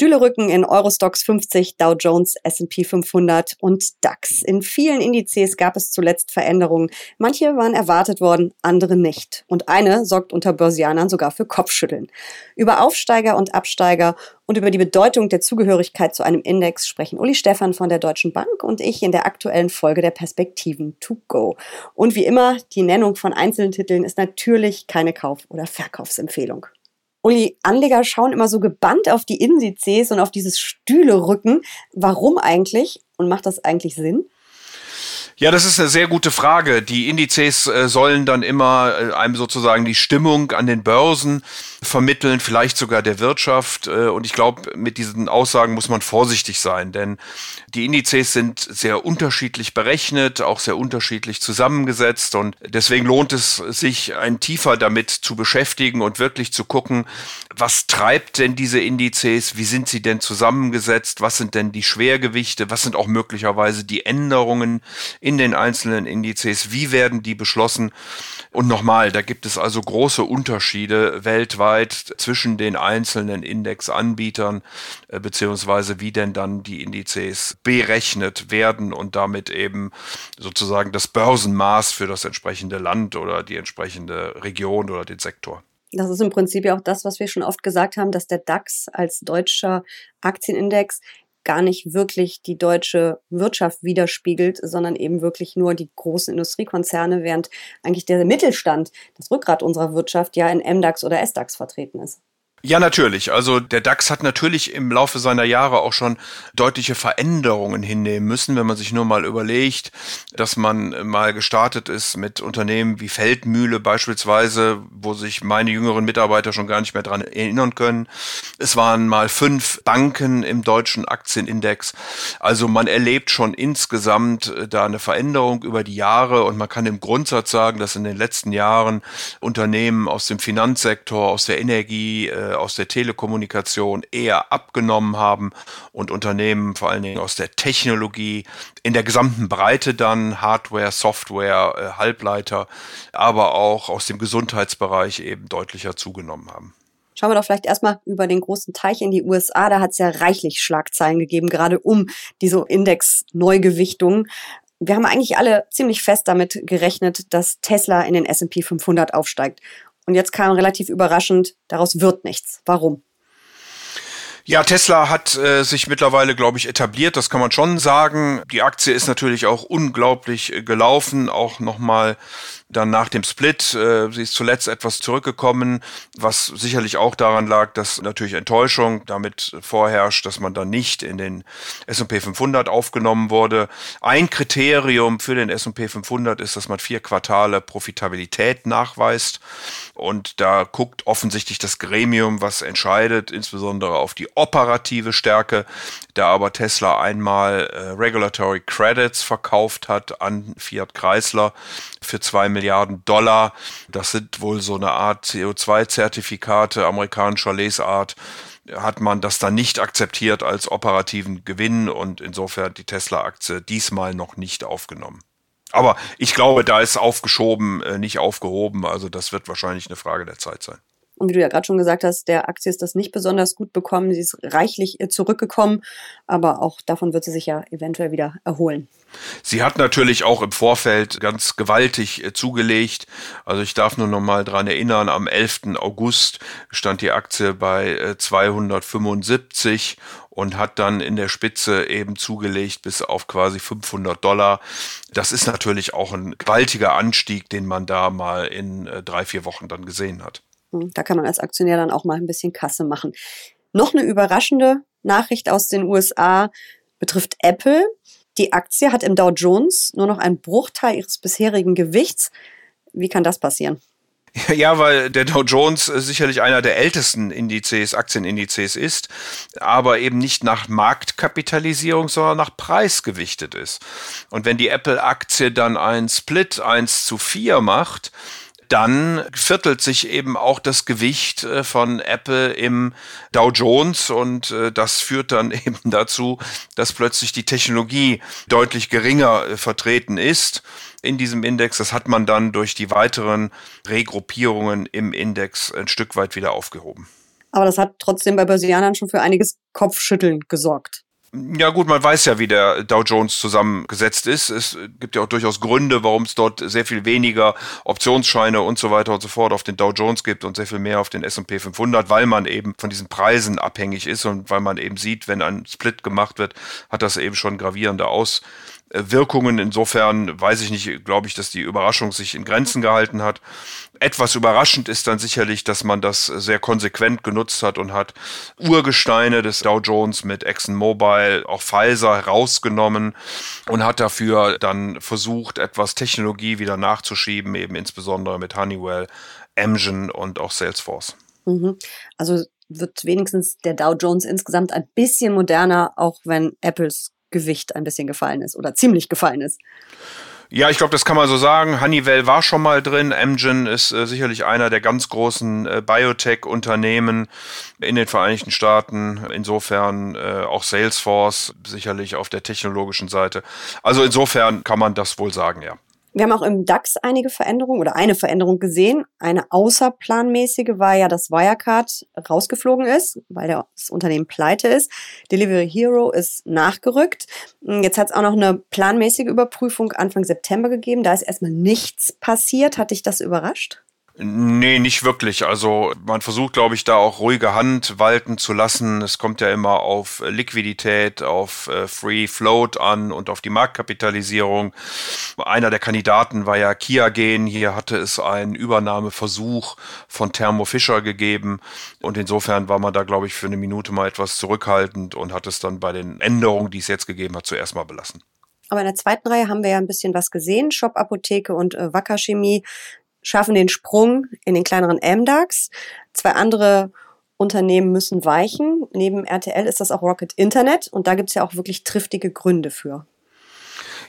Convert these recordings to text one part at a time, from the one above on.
Stühle rücken in Eurostox 50, Dow Jones, S&P 500 und DAX. In vielen Indizes gab es zuletzt Veränderungen. Manche waren erwartet worden, andere nicht. Und eine sorgt unter Börsianern sogar für Kopfschütteln. Über Aufsteiger und Absteiger und über die Bedeutung der Zugehörigkeit zu einem Index sprechen Uli Stefan von der Deutschen Bank und ich in der aktuellen Folge der Perspektiven to go. Und wie immer, die Nennung von einzelnen Titeln ist natürlich keine Kauf- oder Verkaufsempfehlung. Uli, Anleger schauen immer so gebannt auf die Indizes und auf dieses Stühlerücken. Warum eigentlich? Und macht das eigentlich Sinn? Ja, das ist eine sehr gute Frage. Die Indizes äh, sollen dann immer äh, einem sozusagen die Stimmung an den Börsen vermitteln, vielleicht sogar der Wirtschaft. Äh, und ich glaube, mit diesen Aussagen muss man vorsichtig sein, denn die Indizes sind sehr unterschiedlich berechnet, auch sehr unterschiedlich zusammengesetzt. Und deswegen lohnt es sich, ein tiefer damit zu beschäftigen und wirklich zu gucken, was treibt denn diese Indizes? Wie sind sie denn zusammengesetzt? Was sind denn die Schwergewichte? Was sind auch möglicherweise die Änderungen in den einzelnen Indizes, wie werden die beschlossen. Und nochmal, da gibt es also große Unterschiede weltweit zwischen den einzelnen Indexanbietern, äh, beziehungsweise wie denn dann die Indizes berechnet werden und damit eben sozusagen das Börsenmaß für das entsprechende Land oder die entsprechende Region oder den Sektor. Das ist im Prinzip ja auch das, was wir schon oft gesagt haben, dass der DAX als deutscher Aktienindex gar nicht wirklich die deutsche Wirtschaft widerspiegelt, sondern eben wirklich nur die großen Industriekonzerne, während eigentlich der Mittelstand, das Rückgrat unserer Wirtschaft, ja in MDAX oder SDAX vertreten ist. Ja, natürlich. Also der DAX hat natürlich im Laufe seiner Jahre auch schon deutliche Veränderungen hinnehmen müssen, wenn man sich nur mal überlegt, dass man mal gestartet ist mit Unternehmen wie Feldmühle beispielsweise, wo sich meine jüngeren Mitarbeiter schon gar nicht mehr dran erinnern können. Es waren mal fünf Banken im deutschen Aktienindex. Also man erlebt schon insgesamt äh, da eine Veränderung über die Jahre und man kann im Grundsatz sagen, dass in den letzten Jahren Unternehmen aus dem Finanzsektor, aus der Energie, äh, aus der Telekommunikation eher abgenommen haben und Unternehmen vor allen Dingen aus der Technologie in der gesamten Breite dann Hardware, Software, äh, Halbleiter, aber auch aus dem Gesundheitsbereich eben deutlicher zugenommen haben. Schauen wir doch vielleicht erstmal über den großen Teich in die USA. Da hat es ja reichlich Schlagzeilen gegeben, gerade um diese Index-Neugewichtung. Wir haben eigentlich alle ziemlich fest damit gerechnet, dass Tesla in den S&P 500 aufsteigt. Und jetzt kam relativ überraschend, daraus wird nichts. Warum? Ja, Tesla hat äh, sich mittlerweile, glaube ich, etabliert, das kann man schon sagen. Die Aktie ist natürlich auch unglaublich äh, gelaufen, auch nochmal dann nach dem Split. Äh, sie ist zuletzt etwas zurückgekommen, was sicherlich auch daran lag, dass natürlich Enttäuschung damit vorherrscht, dass man dann nicht in den S&P 500 aufgenommen wurde. Ein Kriterium für den S&P 500 ist, dass man vier Quartale Profitabilität nachweist. Und da guckt offensichtlich das Gremium, was entscheidet, insbesondere auf die operative Stärke. Da aber Tesla einmal äh, Regulatory Credits verkauft hat an Fiat Chrysler für zwei Milliarden Dollar. Das sind wohl so eine Art CO2-Zertifikate amerikanischer Lesart hat man das dann nicht akzeptiert als operativen Gewinn und insofern die Tesla-Aktie diesmal noch nicht aufgenommen. Aber ich glaube, da ist aufgeschoben, äh, nicht aufgehoben. Also das wird wahrscheinlich eine Frage der Zeit sein. Und wie du ja gerade schon gesagt hast, der Aktie ist das nicht besonders gut bekommen. Sie ist reichlich äh, zurückgekommen, aber auch davon wird sie sich ja eventuell wieder erholen. Sie hat natürlich auch im Vorfeld ganz gewaltig äh, zugelegt. Also ich darf nur noch mal dran erinnern, am 11. August stand die Aktie bei 275 äh, und hat dann in der Spitze eben zugelegt bis auf quasi 500 Dollar. Das ist natürlich auch ein gewaltiger Anstieg, den man da mal in drei, vier Wochen dann gesehen hat. Hm, da kann man als Aktionär dann auch mal ein bisschen Kasse machen. Noch eine überraschende Nachricht aus den USA betrifft Apple. Die Aktie hat im Dow Jones nur noch einen Bruchteil ihres bisherigen Gewichts. Wie kann das passieren? Ja, weil der Dow Jones sicherlich einer der ältesten Indizes, Aktienindizes ist, aber eben nicht nach Marktkapitalisierung, sondern nach Preis gewichtet ist. Und wenn die Apple-Aktie dann ein Split 1 zu 4 macht, dann viertelt sich eben auch das Gewicht äh, von Apple im Dow Jones und äh, das führt dann eben dazu, dass plötzlich die Technologie deutlich geringer äh, vertreten ist in diesem Index. Das hat man dann durch die weiteren Regruppierungen im Index ein Stück weit wieder aufgehoben. Aber das hat trotzdem bei Börsianern schon für einiges Kopfschütteln gesorgt. Ja gut, man weiß ja, wie der Dow Jones zusammengesetzt ist. Es gibt ja auch durchaus Gründe, warum es dort sehr viel weniger Optionsscheine und so weiter und so fort auf den Dow Jones gibt und sehr viel mehr auf den S&P 500, weil man eben von diesen Preisen abhängig ist und weil man eben sieht, wenn ein Split gemacht wird, hat das eben schon gravierende Aus Wirkungen. Insofern weiß ich nicht, glaube ich, dass die Überraschung sich in Grenzen gehalten hat. Etwas überraschend ist dann sicherlich, dass man das sehr konsequent genutzt hat und hat Urgesteine des Dow Jones mit ExxonMobil, auch Pfizer herausgenommen und hat dafür dann versucht, etwas Technologie wieder nachzuschieben, eben insbesondere mit Honeywell, Amgen und auch Salesforce. Mhm. Also wird wenigstens der Dow Jones insgesamt ein bisschen moderner, auch wenn Apples Gewicht ein bisschen gefallen ist oder ziemlich gefallen ist. Ja, ich glaube, das kann man so sagen. Honeywell war schon mal drin. Amgen ist äh, sicherlich einer der ganz großen äh, Biotech-Unternehmen in den Vereinigten Staaten. Insofern äh, auch Salesforce sicherlich auf der technologischen Seite. Also insofern kann man das wohl sagen, ja. Wir haben auch im DAX einige Veränderungen oder eine Veränderung gesehen. Eine außerplanmäßige war ja, dass Wirecard rausgeflogen ist, weil das Unternehmen pleite ist. Delivery Hero ist nachgerückt. Jetzt hat es auch noch eine planmäßige Überprüfung Anfang September gegeben. Da ist erstmal nichts passiert. Hat dich das überrascht? Nee, nicht wirklich. Also man versucht, glaube ich, da auch ruhige Hand walten zu lassen. Es kommt ja immer auf Liquidität, auf äh, Free Float an und auf die Marktkapitalisierung. Einer der Kandidaten war ja Kiagen. Hier hatte es einen Übernahmeversuch von Thermo Fisher gegeben. Und insofern war man da, glaube ich, für eine Minute mal etwas zurückhaltend und hat es dann bei den Änderungen, die es jetzt gegeben hat, zuerst mal belassen. Aber in der zweiten Reihe haben wir ja ein bisschen was gesehen. Shop Apotheke und äh, Wacker Chemie schaffen den Sprung in den kleineren MDAX. Zwei andere Unternehmen müssen weichen. Neben RTL ist das auch Rocket Internet und da gibt es ja auch wirklich triftige Gründe für.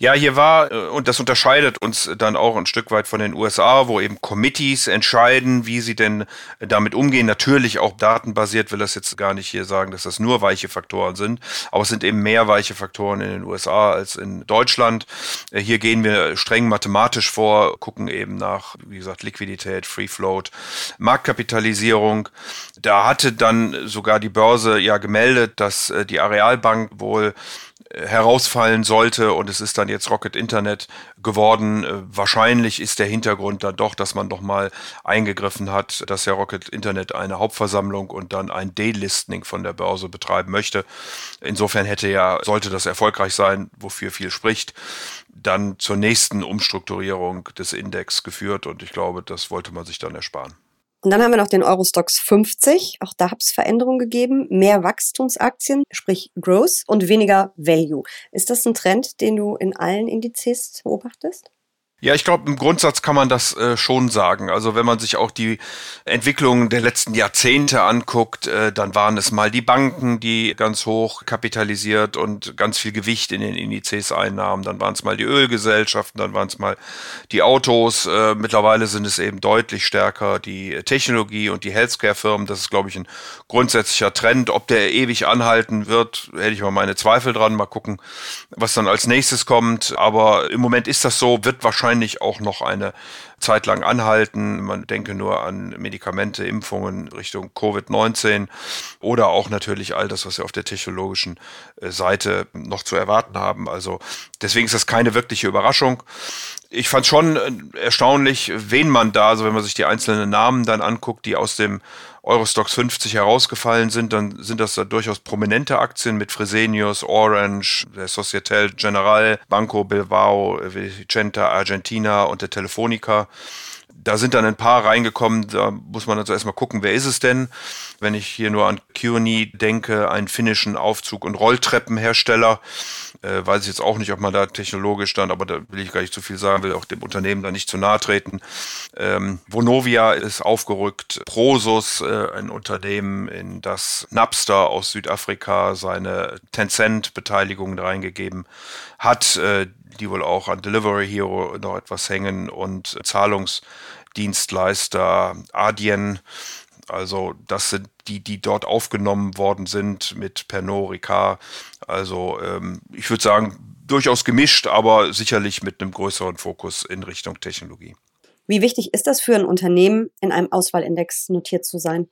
Ja, hier war, äh, und das unterscheidet uns dann auch ein Stück weit von den USA, wo eben Committees entscheiden, wie sie denn damit umgehen. Natürlich auch datenbasiert, will das jetzt gar nicht hier sagen, dass das nur weiche Faktoren sind, aber es sind eben mehr weiche Faktoren in den USA als in Deutschland. Äh, hier gehen wir streng mathematisch vor, gucken eben nach, wie gesagt, Liquidität, Free Float, Marktkapitalisierung. Da hatte dann sogar die Börse ja gemeldet, dass äh, die Arealbank wohl herausfallen sollte und es ist dann jetzt Rocket Internet geworden. Äh, wahrscheinlich ist der Hintergrund dann doch, dass man doch mal eingegriffen hat, dass ja Rocket Internet eine Hauptversammlung und dann ein Delisting von der Börse betreiben möchte. Insofern hätte ja, sollte das erfolgreich sein, wofür viel spricht, dann zur nächsten Umstrukturierung des Index geführt und ich glaube, das wollte man sich dann ersparen. Und dann haben wir noch den Eurostox 50. Auch da hat es Veränderungen gegeben. Mehr Wachstumsaktien, sprich Growth und weniger Value. Ist das ein Trend, den du in allen Indizes beobachtest? Ja, ich glaube, im Grundsatz kann man das äh, schon sagen. Also wenn man sich auch die Entwicklung der letzten Jahrzehnte anguckt, äh, dann waren es mal die Banken, die ganz hoch kapitalisiert und ganz viel Gewicht in den Indizes einnahmen. Dann waren es mal die Ölgesellschaften, dann waren es mal die Autos. Äh, mittlerweile sind es eben deutlich stärker die Technologie und die Healthcare-Firmen. Das ist, glaube ich, ein grundsätzlicher Trend. Ob der ewig anhalten wird, hätte ich mal meine Zweifel dran. Mal gucken, was dann als nächstes kommt. Aber im Moment ist das so, wird wahrscheinlich wahrscheinlich auch noch eine Zeit lang anhalten. Man denke nur an Medikamente, Impfungen Richtung Covid-19 oder auch natürlich all das, was wir auf der technologischen äh, Seite noch zu erwarten haben. Also deswegen ist das keine wirkliche Überraschung. Ich fand schon äh, erstaunlich, wen man da, also wenn man sich die einzelnen Namen dann anguckt, die aus dem Eurostox 50 herausgefallen sind, dann sind das da durchaus prominente Aktien mit Fresenius, Orange, der Societel General, Banco Bilbao, Vicenta Argentina und der Telefonica. Da sind dann ein paar reingekommen, da muss man also erstmal gucken, wer ist es denn? Wenn ich hier nur an Kearney denke, einen finnischen Aufzug- und Rolltreppenhersteller, äh, weiß ich jetzt auch nicht, ob man da technologisch dann, aber da will ich gar nicht zu viel sagen, will auch dem Unternehmen da nicht zu nahe treten. Ähm, Vonovia ist aufgerückt, Prosus, äh, ein Unternehmen, in das Napster aus Südafrika seine Tencent-Beteiligung reingegeben hat, äh, die wohl auch an Delivery Hero noch etwas hängen und Zahlungs Dienstleister, Adyen, also das sind die, die dort aufgenommen worden sind mit Pernod Ricard. Also ähm, ich würde sagen, durchaus gemischt, aber sicherlich mit einem größeren Fokus in Richtung Technologie. Wie wichtig ist das für ein Unternehmen, in einem Auswahlindex notiert zu sein?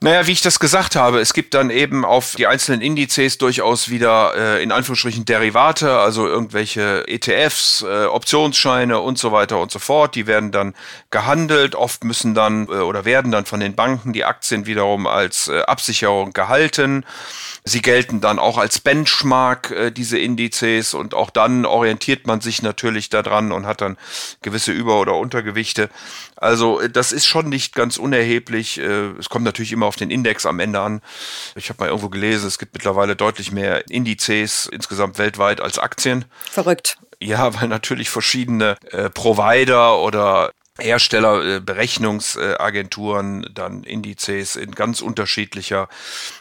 Naja, wie ich das gesagt habe, es gibt dann eben auf die einzelnen Indizes durchaus wieder äh, in Anführungsstrichen Derivate, also irgendwelche ETFs, äh, Optionsscheine und so weiter und so fort. Die werden dann gehandelt. Oft müssen dann äh, oder werden dann von den Banken die Aktien wiederum als äh, Absicherung gehalten. Sie gelten dann auch als Benchmark, äh, diese Indizes, und auch dann orientiert man sich natürlich daran und hat dann gewisse Über- oder Untergewichte. Also äh, das ist schon nicht ganz unerheblich. Äh, es kommt natürlich immer auf den Index am Ende an. Ich habe mal irgendwo gelesen, es gibt mittlerweile deutlich mehr Indizes insgesamt weltweit als Aktien. Verrückt. Ja, weil natürlich verschiedene äh, Provider oder Hersteller, äh, Berechnungsagenturen, dann Indizes in ganz unterschiedlicher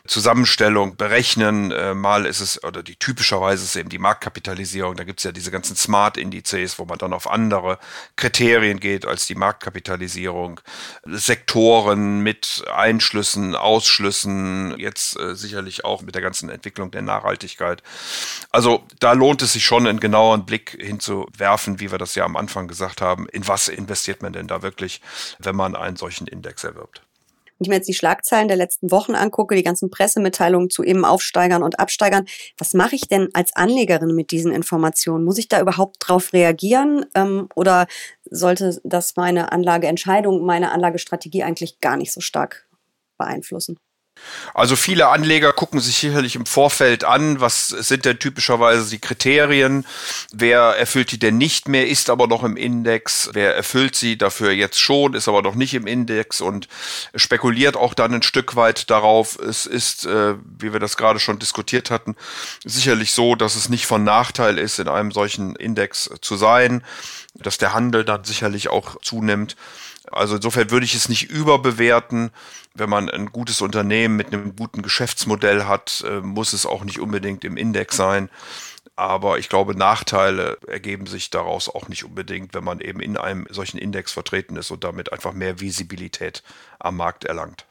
Zusammenstellung berechnen. Äh, mal ist es, oder die typischerweise ist eben die Marktkapitalisierung. Da gibt es ja diese ganzen Smart-Indizes, wo man dann auf andere Kriterien geht als die Marktkapitalisierung. Sektoren mit Einschlüssen, Ausschlüssen, jetzt äh, sicherlich auch mit der ganzen Entwicklung der Nachhaltigkeit. Also da lohnt es sich schon, einen genaueren Blick hinzuwerfen, wie wir das ja am Anfang gesagt haben, in was investiert man man denn da wirklich, wenn man einen solchen Index erwirbt? Wenn ich mir jetzt die Schlagzeilen der letzten Wochen angucke, die ganzen Pressemitteilungen zu eben Aufsteigern und Absteigern, was mache ich denn als Anlegerin mit diesen Informationen? Muss ich da überhaupt drauf reagieren ähm, oder sollte das meine Anlageentscheidung, meine Anlagestrategie eigentlich gar nicht so stark beeinflussen? Also viele Anleger gucken sich sicherlich im Vorfeld an, was sind denn typischerweise die Kriterien, wer erfüllt die denn nicht mehr, ist aber noch im Index, wer erfüllt sie dafür jetzt schon, ist aber noch nicht im Index und spekuliert auch dann ein Stück weit darauf. Es ist, äh, wie wir das gerade schon diskutiert hatten, sicherlich so, dass es nicht von Nachteil ist, in einem solchen Index zu sein, dass der Handel dann sicherlich auch zunimmt. Also insofern würde ich es nicht überbewerten. Wenn man ein gutes Unternehmen mit einem guten Geschäftsmodell hat, äh, muss es auch nicht unbedingt im Index sein. Aber ich glaube, Nachteile ergeben sich daraus auch nicht unbedingt, wenn man eben in einem solchen Index vertreten ist und damit einfach mehr Visibilität am Markt erlangt.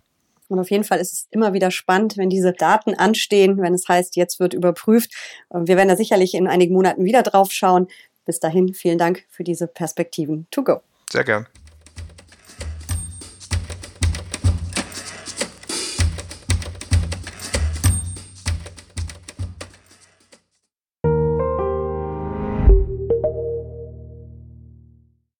Und auf jeden Fall ist es immer wieder spannend, wenn diese Daten anstehen, wenn es heißt, jetzt wird überprüft. Wir werden da sicherlich in einigen Monaten wieder drauf schauen. Bis dahin, vielen Dank für diese Perspektiven. To go. Sehr gern.